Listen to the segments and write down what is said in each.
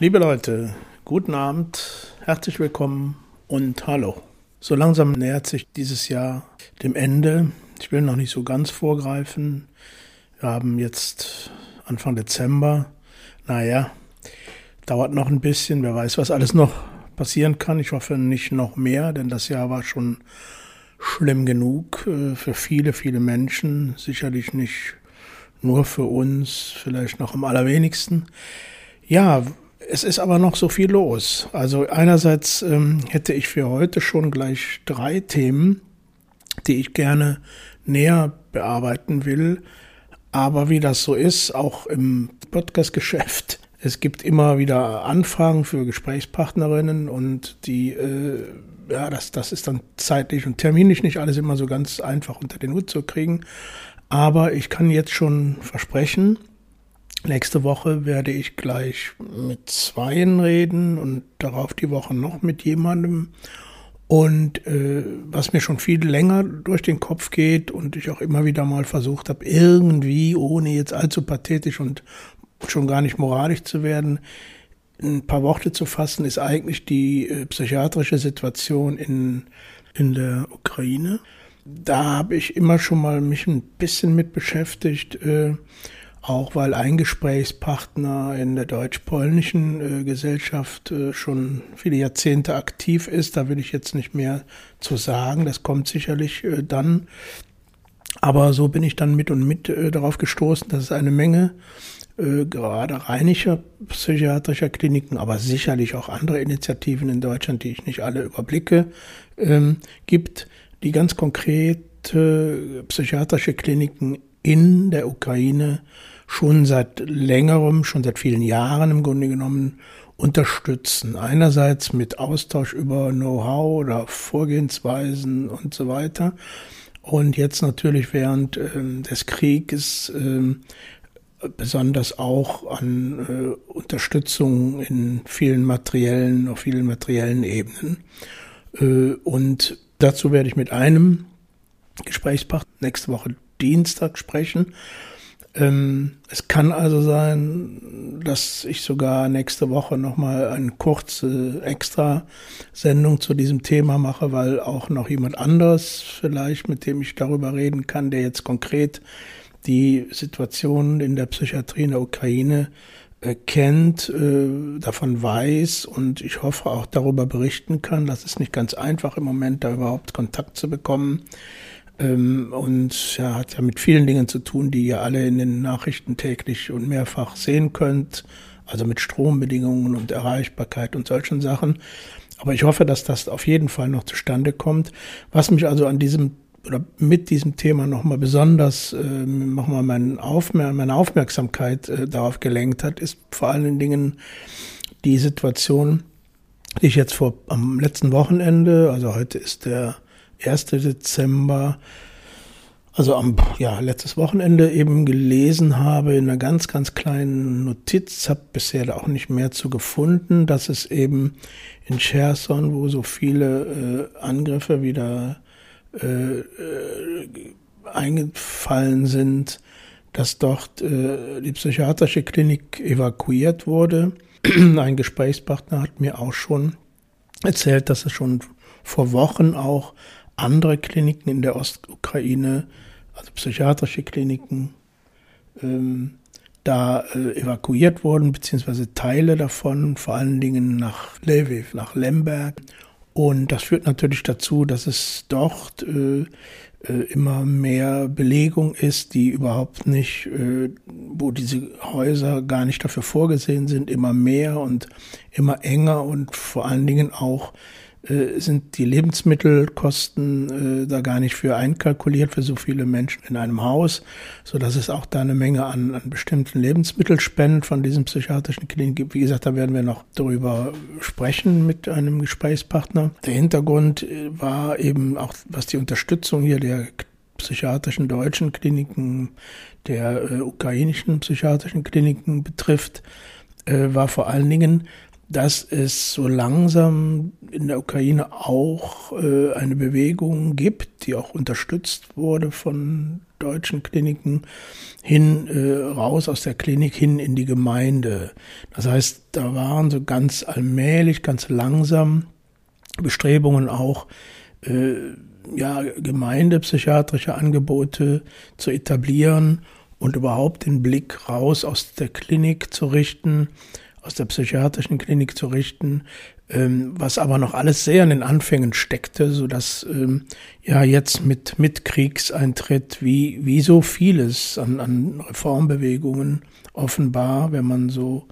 Liebe Leute, guten Abend, herzlich willkommen und hallo. So langsam nähert sich dieses Jahr dem Ende. Ich will noch nicht so ganz vorgreifen. Wir haben jetzt Anfang Dezember. Naja, dauert noch ein bisschen. Wer weiß, was alles noch passieren kann. Ich hoffe nicht noch mehr, denn das Jahr war schon schlimm genug äh, für viele, viele Menschen. Sicherlich nicht nur für uns, vielleicht noch am allerwenigsten. Ja, es ist aber noch so viel los. Also einerseits ähm, hätte ich für heute schon gleich drei Themen, die ich gerne näher bearbeiten will. Aber wie das so ist, auch im Podcast-Geschäft, es gibt immer wieder Anfragen für Gesprächspartnerinnen und die, äh, ja, das, das ist dann zeitlich und terminlich nicht alles immer so ganz einfach unter den Hut zu kriegen. Aber ich kann jetzt schon versprechen, Nächste Woche werde ich gleich mit Zweien reden und darauf die Woche noch mit jemandem. Und äh, was mir schon viel länger durch den Kopf geht und ich auch immer wieder mal versucht habe, irgendwie, ohne jetzt allzu pathetisch und schon gar nicht moralisch zu werden, ein paar Worte zu fassen, ist eigentlich die äh, psychiatrische Situation in, in der Ukraine. Da habe ich immer schon mal mich ein bisschen mit beschäftigt. Äh, auch weil ein Gesprächspartner in der deutsch-polnischen äh, Gesellschaft äh, schon viele Jahrzehnte aktiv ist. Da will ich jetzt nicht mehr zu sagen, das kommt sicherlich äh, dann. Aber so bin ich dann mit und mit äh, darauf gestoßen, dass es eine Menge äh, gerade rheinischer psychiatrischer Kliniken, aber sicherlich auch andere Initiativen in Deutschland, die ich nicht alle überblicke, ähm, gibt, die ganz konkrete psychiatrische Kliniken in der Ukraine schon seit längerem, schon seit vielen Jahren im Grunde genommen unterstützen. Einerseits mit Austausch über Know-how oder Vorgehensweisen und so weiter. Und jetzt natürlich während äh, des Krieges äh, besonders auch an äh, Unterstützung in vielen materiellen, auf vielen materiellen Ebenen. Äh, und dazu werde ich mit einem Gesprächspartner nächste Woche Dienstag sprechen. Ähm, es kann also sein, dass ich sogar nächste Woche nochmal eine kurze Extra-Sendung zu diesem Thema mache, weil auch noch jemand anderes vielleicht, mit dem ich darüber reden kann, der jetzt konkret die Situation in der Psychiatrie in der Ukraine äh, kennt, äh, davon weiß und ich hoffe auch darüber berichten kann. Das ist nicht ganz einfach im Moment, da überhaupt Kontakt zu bekommen. Ähm, und ja, hat ja mit vielen Dingen zu tun, die ihr alle in den Nachrichten täglich und mehrfach sehen könnt. Also mit Strombedingungen und Erreichbarkeit und solchen Sachen. Aber ich hoffe, dass das auf jeden Fall noch zustande kommt. Was mich also an diesem oder mit diesem Thema nochmal besonders äh, nochmal mein Aufmer meine Aufmerksamkeit äh, darauf gelenkt hat, ist vor allen Dingen die Situation, die ich jetzt vor am letzten Wochenende, also heute ist der 1. Dezember, also am ja, letztes Wochenende eben gelesen habe in einer ganz, ganz kleinen Notiz, habe bisher auch nicht mehr zu gefunden, dass es eben in Cherson, wo so viele äh, Angriffe wieder äh, äh, eingefallen sind, dass dort äh, die psychiatrische Klinik evakuiert wurde. Ein Gesprächspartner hat mir auch schon erzählt, dass es schon vor Wochen auch andere Kliniken in der Ostukraine, also psychiatrische Kliniken, ähm, da äh, evakuiert wurden, beziehungsweise Teile davon, vor allen Dingen nach Lviv, nach Lemberg. Und das führt natürlich dazu, dass es dort äh, äh, immer mehr Belegung ist, die überhaupt nicht, äh, wo diese Häuser gar nicht dafür vorgesehen sind, immer mehr und immer enger und vor allen Dingen auch äh, sind die Lebensmittelkosten äh, da gar nicht für einkalkuliert für so viele Menschen in einem Haus, so dass es auch da eine Menge an, an bestimmten Lebensmittelspenden von diesen psychiatrischen Kliniken gibt. Wie gesagt, da werden wir noch darüber sprechen mit einem Gesprächspartner. Der Hintergrund äh, war eben auch, was die Unterstützung hier der psychiatrischen deutschen Kliniken, der äh, ukrainischen psychiatrischen Kliniken betrifft, äh, war vor allen Dingen, dass es so langsam in der Ukraine auch äh, eine Bewegung gibt, die auch unterstützt wurde von deutschen Kliniken, hin äh, raus aus der Klinik hin in die Gemeinde. Das heißt, da waren so ganz allmählich, ganz langsam Bestrebungen auch, äh, ja, gemeindepsychiatrische Angebote zu etablieren und überhaupt den Blick raus aus der Klinik zu richten, aus der psychiatrischen Klinik zu richten, ähm, was aber noch alles sehr in den Anfängen steckte, so dass ähm, ja jetzt mit, mit Kriegseintritt wie, wie so vieles an, an Reformbewegungen offenbar, wenn man so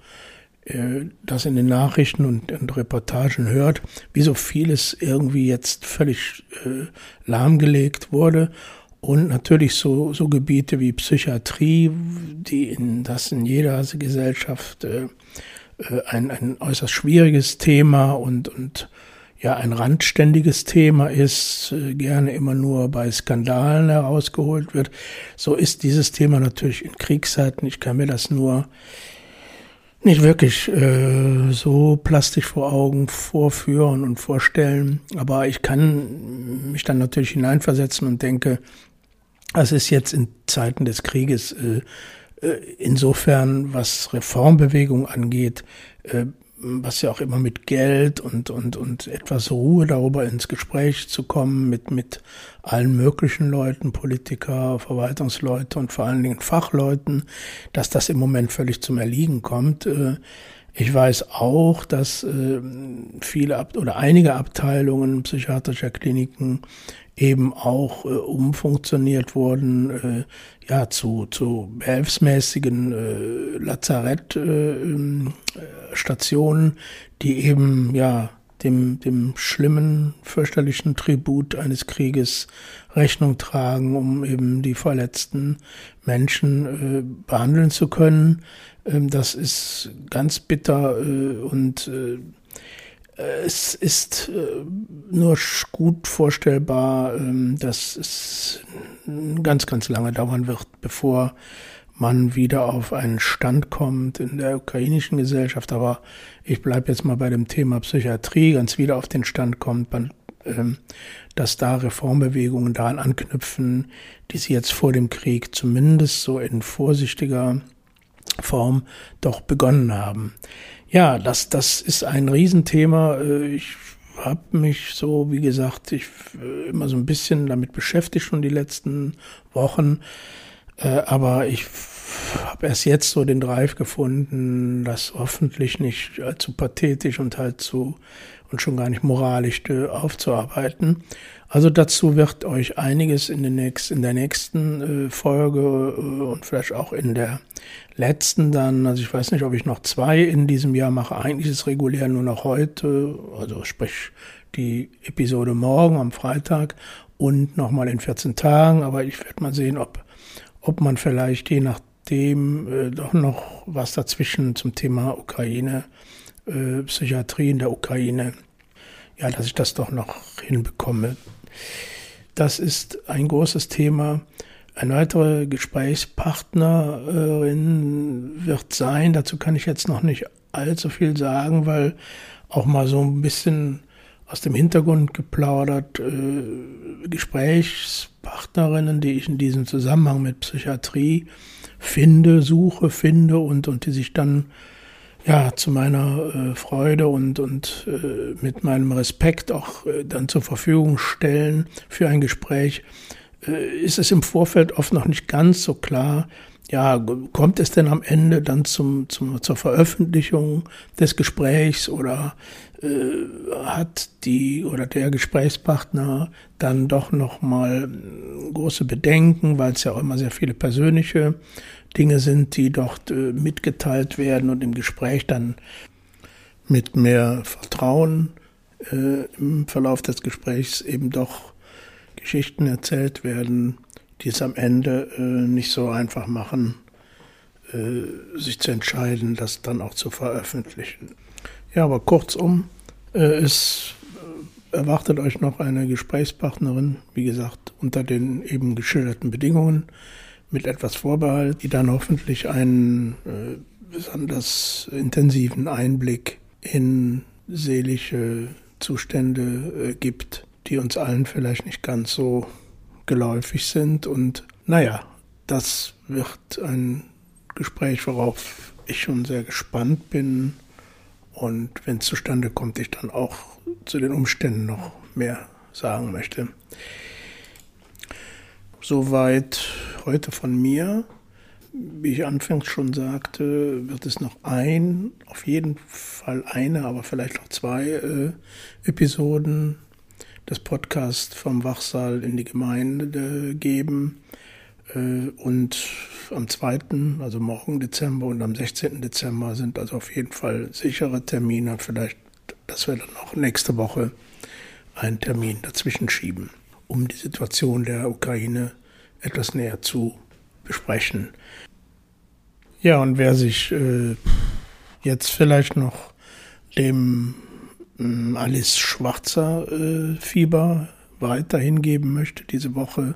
äh, das in den Nachrichten und, und Reportagen hört, wie so vieles irgendwie jetzt völlig äh, lahmgelegt wurde. Und natürlich so, so Gebiete wie Psychiatrie, die in, das in jeder Gesellschaft äh, ein, ein äußerst schwieriges Thema und, und ja ein randständiges Thema ist, äh, gerne immer nur bei Skandalen herausgeholt wird. So ist dieses Thema natürlich in Kriegszeiten. Ich kann mir das nur nicht wirklich äh, so plastisch vor Augen vorführen und vorstellen, aber ich kann mich dann natürlich hineinversetzen und denke, es ist jetzt in Zeiten des Krieges äh, äh, insofern, was Reformbewegung angeht, äh, was ja auch immer mit Geld und, und, und etwas Ruhe darüber ins Gespräch zu kommen mit, mit allen möglichen Leuten, Politiker, Verwaltungsleute und vor allen Dingen Fachleuten, dass das im Moment völlig zum Erliegen kommt. Äh, ich weiß auch, dass viele oder einige Abteilungen psychiatrischer Kliniken eben auch äh, umfunktioniert wurden, äh, ja, zu, zu behelfsmäßigen äh, Lazarettstationen, äh, die eben, ja, dem, dem schlimmen, fürchterlichen Tribut eines Krieges Rechnung tragen, um eben die verletzten Menschen äh, behandeln zu können. Ähm, das ist ganz bitter äh, und äh, es ist äh, nur gut vorstellbar, ähm, dass es ganz, ganz lange dauern wird, bevor man wieder auf einen Stand kommt in der ukrainischen Gesellschaft. Aber ich bleibe jetzt mal bei dem Thema Psychiatrie, ganz wieder auf den Stand kommt, ähm, dass da Reformbewegungen daran anknüpfen, die sie jetzt vor dem Krieg zumindest so in vorsichtiger Form doch begonnen haben. Ja, das, das ist ein Riesenthema. Äh, ich habe mich so, wie gesagt, ich äh, immer so ein bisschen damit beschäftigt schon die letzten Wochen. Äh, aber ich habe erst jetzt so den Drive gefunden, das hoffentlich nicht allzu pathetisch und halt zu und schon gar nicht moralisch aufzuarbeiten. Also dazu wird euch einiges in, den nächsten, in der nächsten äh, Folge äh, und vielleicht auch in der letzten dann, also ich weiß nicht, ob ich noch zwei in diesem Jahr mache. Eigentlich ist regulär nur noch heute, also sprich die Episode morgen am Freitag und nochmal in 14 Tagen. Aber ich werde mal sehen, ob, ob man vielleicht je nachdem äh, doch noch was dazwischen zum Thema Ukraine, äh, Psychiatrie in der Ukraine, ja, dass ich das doch noch hinbekomme. Das ist ein großes Thema. Eine weitere Gesprächspartnerin wird sein. Dazu kann ich jetzt noch nicht allzu viel sagen, weil auch mal so ein bisschen aus dem Hintergrund geplaudert, äh, Gesprächspartnerinnen, die ich in diesem Zusammenhang mit Psychiatrie finde, suche, finde und, und die sich dann ja, zu meiner äh, Freude und, und äh, mit meinem Respekt auch äh, dann zur Verfügung stellen für ein Gespräch, äh, ist es im Vorfeld oft noch nicht ganz so klar, ja, kommt es denn am Ende dann zum, zum, zur Veröffentlichung des Gesprächs oder äh, hat die oder der Gesprächspartner dann doch noch mal große Bedenken, weil es ja auch immer sehr viele persönliche Dinge sind, die dort äh, mitgeteilt werden und im Gespräch dann mit mehr Vertrauen äh, im Verlauf des Gesprächs eben doch Geschichten erzählt werden, die es am Ende äh, nicht so einfach machen, äh, sich zu entscheiden, das dann auch zu veröffentlichen. Ja, aber kurzum, äh, es äh, erwartet euch noch eine Gesprächspartnerin, wie gesagt, unter den eben geschilderten Bedingungen mit etwas Vorbehalt, die dann hoffentlich einen äh, besonders intensiven Einblick in seelische Zustände äh, gibt, die uns allen vielleicht nicht ganz so geläufig sind. Und naja, das wird ein Gespräch, worauf ich schon sehr gespannt bin. Und wenn es zustande kommt, ich dann auch zu den Umständen noch mehr sagen möchte. Soweit heute von mir. Wie ich anfangs schon sagte, wird es noch ein, auf jeden Fall eine, aber vielleicht auch zwei äh, Episoden des Podcasts vom Wachsaal in die Gemeinde geben. Äh, und am 2., also morgen Dezember und am 16. Dezember sind also auf jeden Fall sichere Termine. Vielleicht, dass wir dann auch nächste Woche einen Termin dazwischen schieben, um die Situation der Ukraine etwas näher zu besprechen. Ja, und wer sich äh, jetzt vielleicht noch dem äh, Alice Schwarzer äh, Fieber weiter hingeben möchte, diese Woche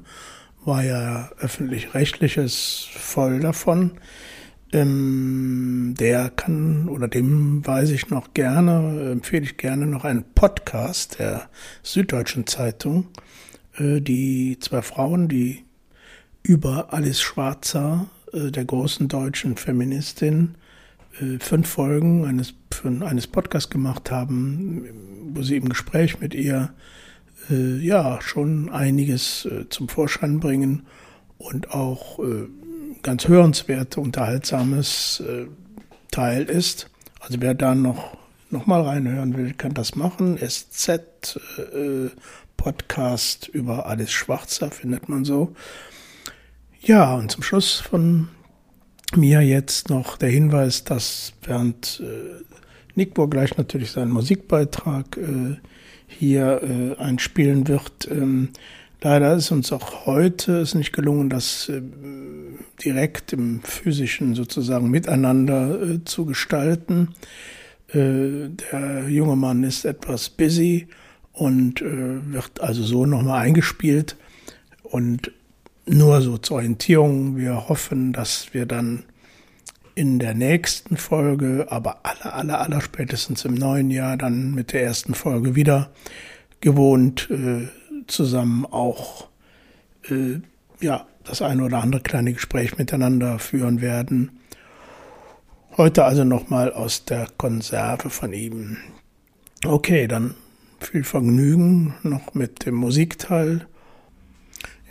war ja öffentlich-rechtliches voll davon. Ähm, der kann oder dem weise ich noch gerne, empfehle ich gerne noch einen Podcast der Süddeutschen Zeitung. Äh, die zwei Frauen, die über Alice Schwarzer, äh, der großen deutschen Feministin, äh, fünf Folgen eines, eines Podcasts gemacht haben, wo sie im Gespräch mit ihr ja schon einiges zum Vorschein bringen und auch ganz hörenswert, unterhaltsames Teil ist. Also wer da noch, noch mal reinhören will, kann das machen. SZ äh, Podcast über Alice Schwarzer findet man so. Ja, und zum Schluss von mir jetzt noch der Hinweis, dass Bernd äh, Nickbohr gleich natürlich seinen Musikbeitrag äh, hier äh, einspielen wird. Ähm, leider ist uns auch heute es nicht gelungen, das äh, direkt im physischen sozusagen miteinander äh, zu gestalten. Äh, der junge Mann ist etwas busy und äh, wird also so nochmal eingespielt. Und nur so zur Orientierung, wir hoffen, dass wir dann in der nächsten Folge, aber aller, aller, aller spätestens im neuen Jahr dann mit der ersten Folge wieder gewohnt äh, zusammen auch äh, ja das eine oder andere kleine Gespräch miteinander führen werden. Heute also nochmal aus der Konserve von ihm. Okay, dann viel Vergnügen noch mit dem Musikteil.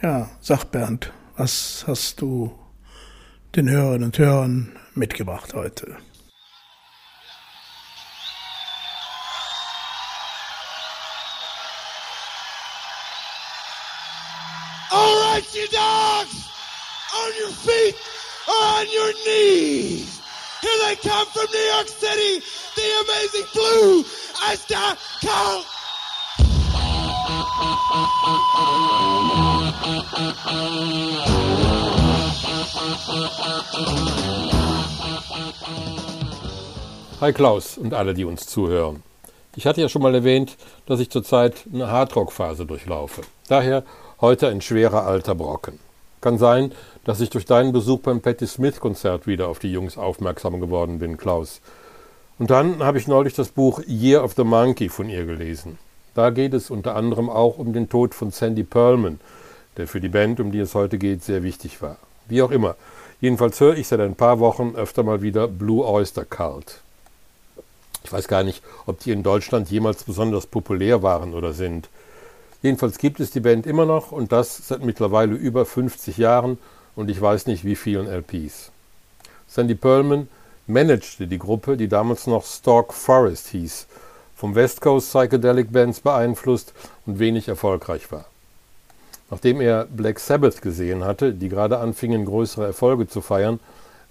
Ja, sag Bernd, was hast du den Hörerinnen und Hörern mitgebracht heute. All right, you dogs, on your feet on your knees. Here they come from New York City, the amazing Blue Oyster Cult. Hi Klaus und alle, die uns zuhören. Ich hatte ja schon mal erwähnt, dass ich zurzeit eine Hardrock-Phase durchlaufe. Daher heute ein schwerer alter Brocken. Kann sein, dass ich durch deinen Besuch beim Patti Smith-Konzert wieder auf die Jungs aufmerksam geworden bin, Klaus. Und dann habe ich neulich das Buch Year of the Monkey von ihr gelesen. Da geht es unter anderem auch um den Tod von Sandy Pearlman, der für die Band, um die es heute geht, sehr wichtig war. Wie auch immer. Jedenfalls höre ich seit ein paar Wochen öfter mal wieder Blue Oyster Cult. Ich weiß gar nicht, ob die in Deutschland jemals besonders populär waren oder sind. Jedenfalls gibt es die Band immer noch und das seit mittlerweile über 50 Jahren und ich weiß nicht wie vielen LPs. Sandy Pearlman managte die Gruppe, die damals noch Stork Forest hieß, vom West Coast Psychedelic Bands beeinflusst und wenig erfolgreich war. Nachdem er Black Sabbath gesehen hatte, die gerade anfingen, größere Erfolge zu feiern,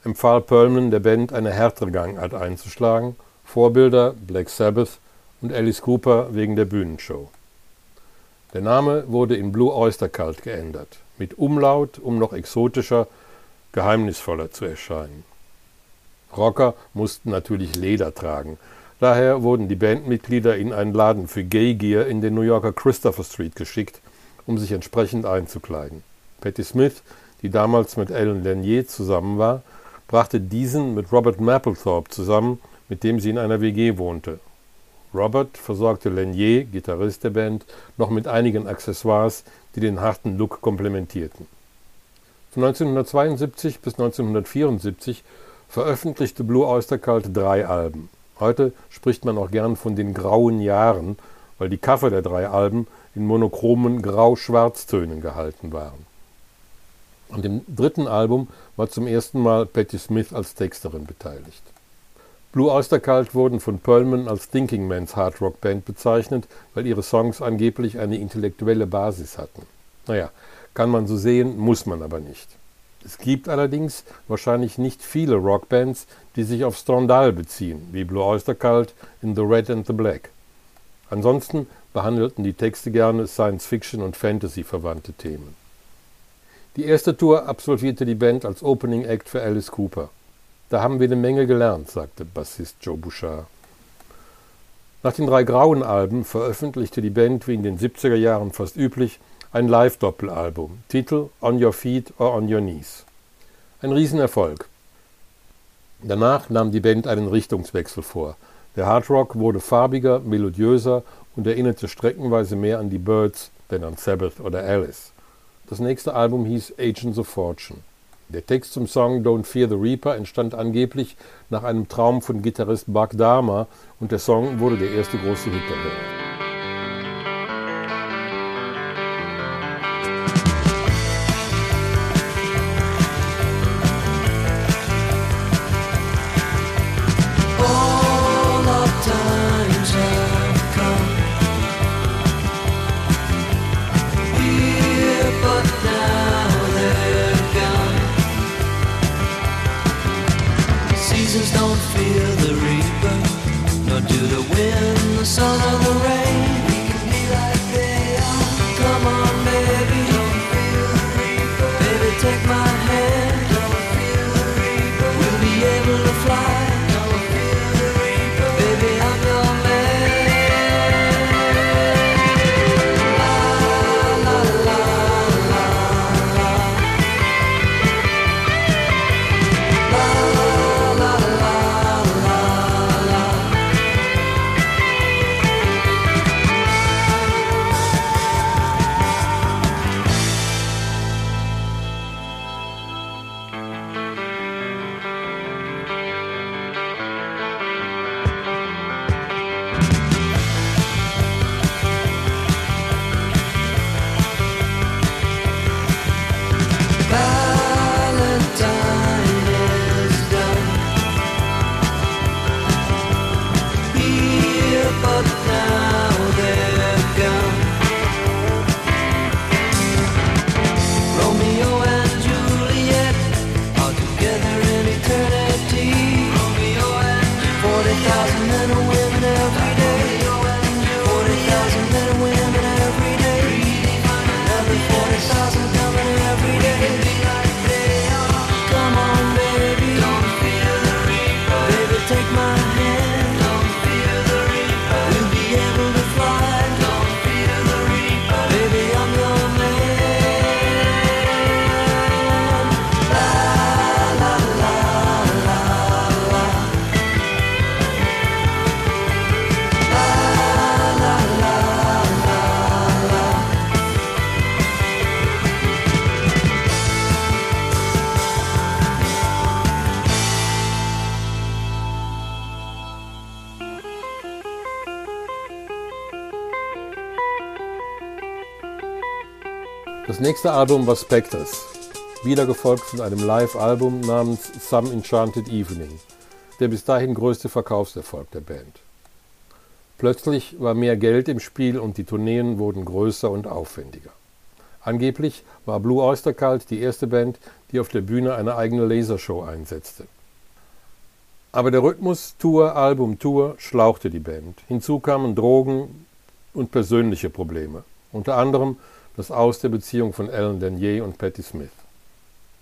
empfahl Perlman der Band, eine härtere Gangart einzuschlagen. Vorbilder Black Sabbath und Alice Cooper wegen der Bühnenshow. Der Name wurde in Blue Oyster Cult geändert, mit Umlaut, um noch exotischer, geheimnisvoller zu erscheinen. Rocker mussten natürlich Leder tragen. Daher wurden die Bandmitglieder in einen Laden für Gay Gear in der New Yorker Christopher Street geschickt, um sich entsprechend einzukleiden. Patti Smith, die damals mit Alan Lanier zusammen war, brachte diesen mit Robert Mapplethorpe zusammen mit dem sie in einer WG wohnte. Robert versorgte Lenier, Gitarrist der Band, noch mit einigen Accessoires, die den harten Look komplementierten. Von 1972 bis 1974 veröffentlichte Blue Oyster Cult drei Alben. Heute spricht man auch gern von den grauen Jahren, weil die Cover der drei Alben in monochromen Grau-Schwarztönen gehalten waren. An dem dritten Album war zum ersten Mal Patti Smith als Texterin beteiligt. Blue Oyster Cult wurden von Perlman als Thinking Man's Hard Rock Band bezeichnet, weil ihre Songs angeblich eine intellektuelle Basis hatten. Naja, kann man so sehen, muss man aber nicht. Es gibt allerdings wahrscheinlich nicht viele Rockbands, die sich auf Stendhal beziehen, wie Blue Oyster Cult in The Red and the Black. Ansonsten behandelten die Texte gerne Science-Fiction und Fantasy-verwandte Themen. Die erste Tour absolvierte die Band als Opening Act für Alice Cooper. Da haben wir eine Menge gelernt, sagte Bassist Joe Bouchard. Nach den drei grauen Alben veröffentlichte die Band wie in den 70er Jahren fast üblich ein Live-Doppelalbum, Titel On Your Feet or On Your Knees. Ein Riesenerfolg. Danach nahm die Band einen Richtungswechsel vor. Der Hardrock wurde farbiger, melodiöser und erinnerte streckenweise mehr an die Birds denn an Sabbath oder Alice. Das nächste Album hieß Agents of Fortune. Der Text zum Song Don't Fear the Reaper entstand angeblich nach einem Traum von Gitarrist Buck Dahmer und der Song wurde der erste große Hit der Band. Das nächste Album war Spectres, wieder gefolgt von einem Live-Album namens Some Enchanted Evening, der bis dahin größte Verkaufserfolg der Band. Plötzlich war mehr Geld im Spiel und die Tourneen wurden größer und aufwendiger. Angeblich war Blue Oyster Cult die erste Band, die auf der Bühne eine eigene Lasershow einsetzte. Aber der Rhythmus Tour, Album, Tour schlauchte die Band. Hinzu kamen Drogen und persönliche Probleme. Unter anderem das Aus der Beziehung von Alan Denier und Patti Smith.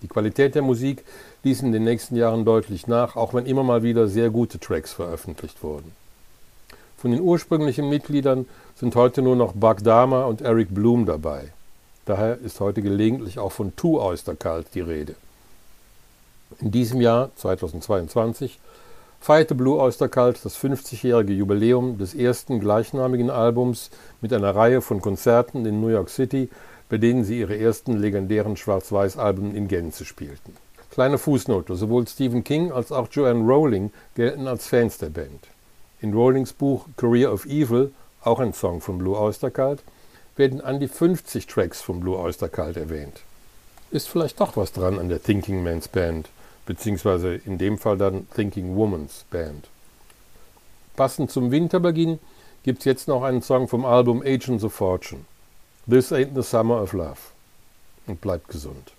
Die Qualität der Musik ließ in den nächsten Jahren deutlich nach, auch wenn immer mal wieder sehr gute Tracks veröffentlicht wurden. Von den ursprünglichen Mitgliedern sind heute nur noch Buck Dahmer und Eric Bloom dabei. Daher ist heute gelegentlich auch von Two Oyster Cult die Rede. In diesem Jahr, 2022, feierte Blue Oyster Cult das 50-jährige Jubiläum des ersten gleichnamigen Albums mit einer Reihe von Konzerten in New York City, bei denen sie ihre ersten legendären Schwarz-Weiß-Alben in Gänze spielten. Kleine Fußnote: Sowohl Stephen King als auch Joanne Rowling gelten als Fans der Band. In Rowlings Buch Career of Evil, auch ein Song von Blue Oyster Cult, werden an die 50 Tracks von Blue Oyster Cult erwähnt. Ist vielleicht doch was dran an der Thinking Man's Band, beziehungsweise in dem Fall dann Thinking Woman's Band. Passend zum Winterbeginn gibt's jetzt noch einen Song vom Album Agents of Fortune. This ain't the summer of love. Und bleibt gesund.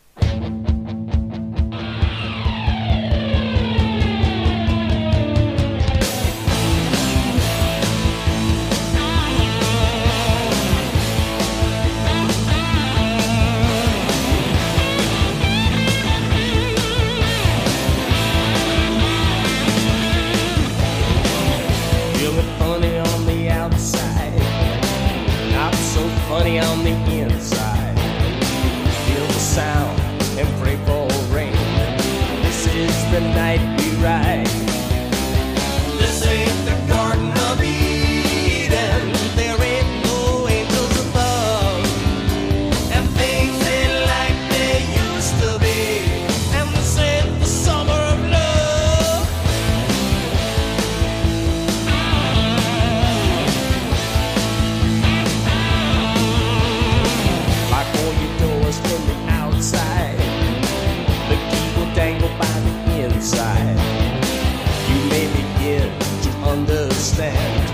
to understand.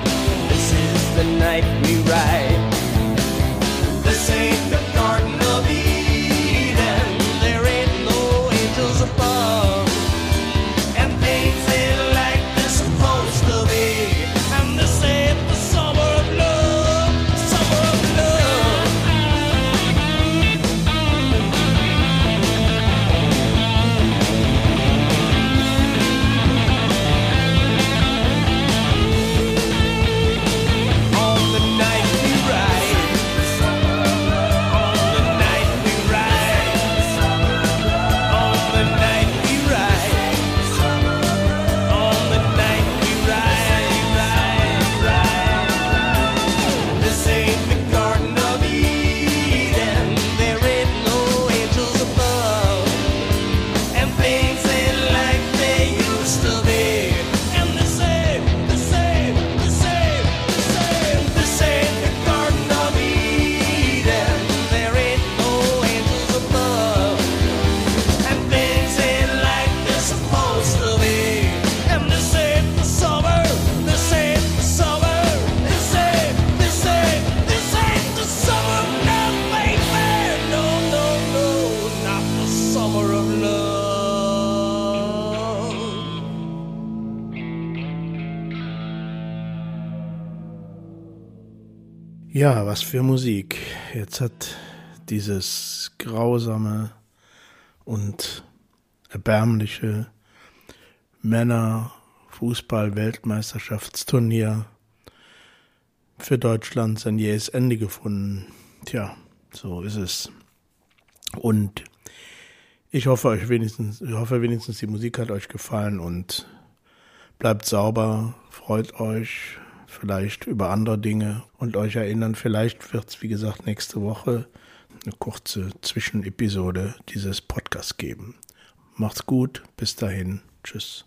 This is the night we ride. Ja, was für Musik. Jetzt hat dieses grausame und erbärmliche Männer-Fußball-Weltmeisterschaftsturnier für Deutschland sein jähes Ende gefunden. Tja, so ist es. Und ich hoffe euch wenigstens, ich hoffe wenigstens die Musik hat euch gefallen und bleibt sauber, freut euch, vielleicht über andere Dinge und euch erinnern. Vielleicht wird es, wie gesagt, nächste Woche eine kurze Zwischenepisode dieses Podcasts geben. Macht's gut, bis dahin, tschüss.